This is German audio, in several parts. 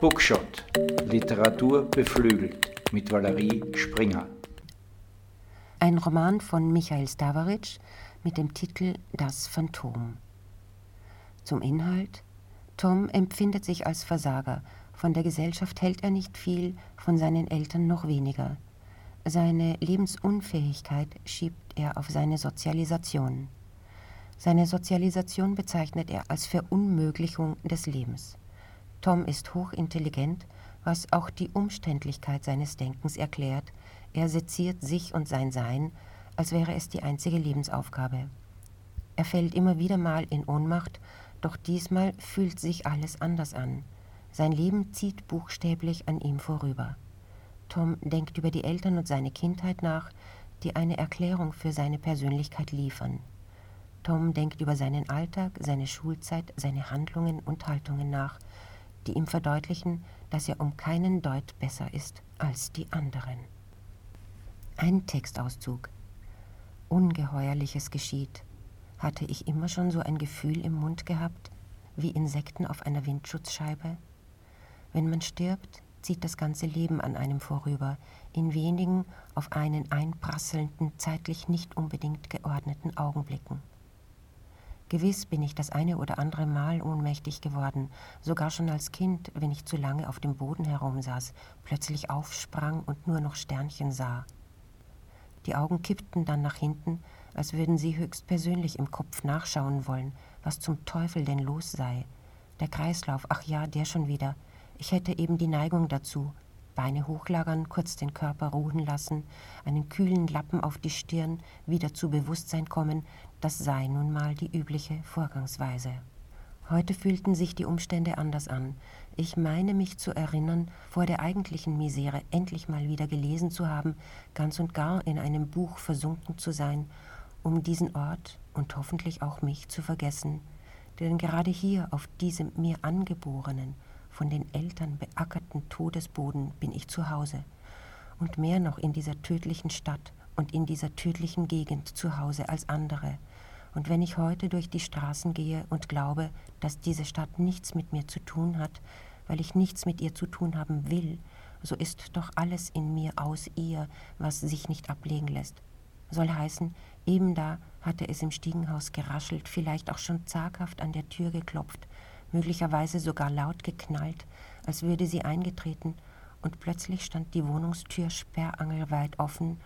Bookshot. Literatur beflügelt mit Valerie Springer. Ein Roman von Michael Stavaric mit dem Titel Das Phantom. Zum Inhalt Tom empfindet sich als Versager, von der Gesellschaft hält er nicht viel, von seinen Eltern noch weniger. Seine Lebensunfähigkeit schiebt er auf seine Sozialisation. Seine Sozialisation bezeichnet er als Verunmöglichung des Lebens. Tom ist hochintelligent, was auch die Umständlichkeit seines Denkens erklärt. Er seziert sich und sein Sein, als wäre es die einzige Lebensaufgabe. Er fällt immer wieder mal in Ohnmacht, doch diesmal fühlt sich alles anders an. Sein Leben zieht buchstäblich an ihm vorüber. Tom denkt über die Eltern und seine Kindheit nach, die eine Erklärung für seine Persönlichkeit liefern. Tom denkt über seinen Alltag, seine Schulzeit, seine Handlungen und Haltungen nach, die ihm verdeutlichen, dass er um keinen Deut besser ist als die anderen. Ein Textauszug. Ungeheuerliches geschieht. Hatte ich immer schon so ein Gefühl im Mund gehabt, wie Insekten auf einer Windschutzscheibe? Wenn man stirbt, zieht das ganze Leben an einem vorüber, in wenigen auf einen einprasselnden, zeitlich nicht unbedingt geordneten Augenblicken. Gewiss bin ich das eine oder andere Mal ohnmächtig geworden, sogar schon als Kind, wenn ich zu lange auf dem Boden herumsaß, plötzlich aufsprang und nur noch Sternchen sah. Die Augen kippten dann nach hinten, als würden sie höchst persönlich im Kopf nachschauen wollen, was zum Teufel denn los sei. Der Kreislauf, ach ja, der schon wieder. Ich hätte eben die Neigung dazu. Beine hochlagern, kurz den Körper ruhen lassen, einen kühlen Lappen auf die Stirn, wieder zu Bewusstsein kommen, das sei nun mal die übliche Vorgangsweise. Heute fühlten sich die Umstände anders an. Ich meine mich zu erinnern, vor der eigentlichen Misere endlich mal wieder gelesen zu haben, ganz und gar in einem Buch versunken zu sein, um diesen Ort und hoffentlich auch mich zu vergessen. Denn gerade hier, auf diesem mir angeborenen, von den Eltern beackerten Todesboden bin ich zu Hause. Und mehr noch in dieser tödlichen Stadt und in dieser tödlichen Gegend zu Hause als andere – und wenn ich heute durch die Straßen gehe und glaube, dass diese Stadt nichts mit mir zu tun hat, weil ich nichts mit ihr zu tun haben will, so ist doch alles in mir aus ihr, was sich nicht ablegen lässt. Soll heißen, eben da hatte es im Stiegenhaus geraschelt, vielleicht auch schon zaghaft an der Tür geklopft, möglicherweise sogar laut geknallt, als würde sie eingetreten, und plötzlich stand die Wohnungstür sperrangelweit offen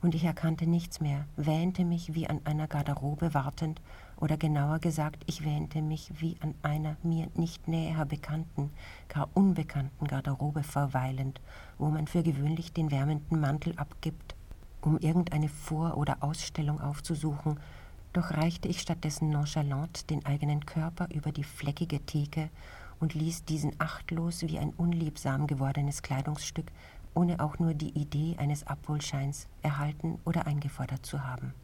und ich erkannte nichts mehr, wähnte mich wie an einer Garderobe wartend, oder genauer gesagt, ich wähnte mich wie an einer mir nicht näher bekannten, gar unbekannten Garderobe verweilend, wo man für gewöhnlich den wärmenden Mantel abgibt, um irgendeine Vor- oder Ausstellung aufzusuchen, doch reichte ich stattdessen nonchalant den eigenen Körper über die fleckige Theke und ließ diesen achtlos wie ein unliebsam gewordenes Kleidungsstück ohne auch nur die Idee eines Abholscheins erhalten oder eingefordert zu haben.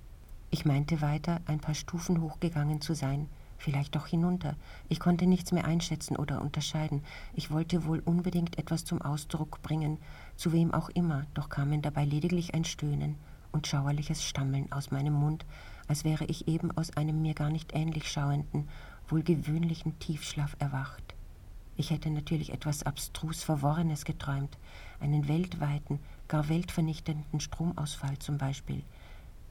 Ich meinte weiter, ein paar Stufen hochgegangen zu sein, vielleicht doch hinunter. Ich konnte nichts mehr einschätzen oder unterscheiden. Ich wollte wohl unbedingt etwas zum Ausdruck bringen, zu wem auch immer, doch kamen dabei lediglich ein Stöhnen und schauerliches Stammeln aus meinem Mund, als wäre ich eben aus einem mir gar nicht ähnlich schauenden, wohl gewöhnlichen Tiefschlaf erwacht. Ich hätte natürlich etwas abstrus Verworrenes geträumt, einen weltweiten, gar weltvernichtenden Stromausfall zum Beispiel.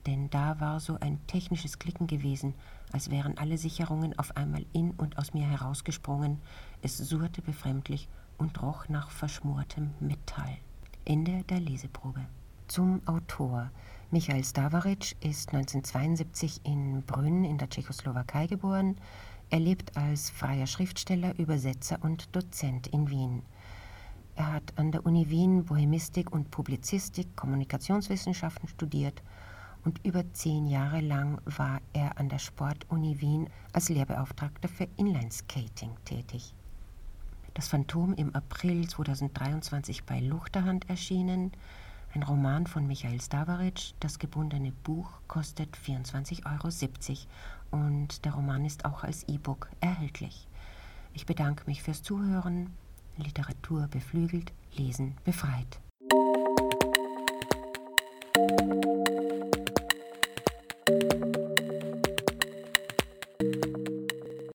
Denn da war so ein technisches Klicken gewesen, als wären alle Sicherungen auf einmal in und aus mir herausgesprungen. Es surrte befremdlich und roch nach verschmortem Metall. Ende der Leseprobe. Zum Autor. Michael Stavaric ist 1972 in Brünn in der Tschechoslowakei geboren. Er lebt als freier Schriftsteller, Übersetzer und Dozent in Wien. Er hat an der Uni Wien Bohemistik und Publizistik, Kommunikationswissenschaften studiert und über zehn Jahre lang war er an der Sportuni Wien als Lehrbeauftragter für Inlineskating tätig. Das Phantom im April 2023 bei Luchterhand erschienen, ein Roman von Michael Stavaric. Das gebundene Buch kostet 24,70 Euro und der Roman ist auch als E-Book erhältlich. Ich bedanke mich fürs Zuhören. Literatur beflügelt, Lesen befreit.